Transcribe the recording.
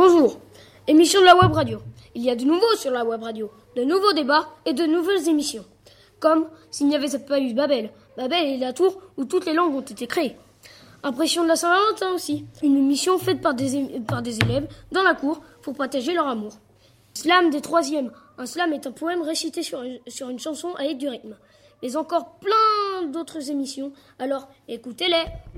Bonjour, émission de la web radio. Il y a de nouveau sur la web radio, de nouveaux débats et de nouvelles émissions. Comme s'il n'y avait pas eu Babel. Babel est la tour où toutes les langues ont été créées. Impression de la Saint-Valentin aussi. Une émission faite par des, par des élèves dans la cour pour partager leur amour. Slam des troisièmes. Un slam est un poème récité sur, sur une chanson avec du rythme. Mais encore plein d'autres émissions. Alors écoutez-les.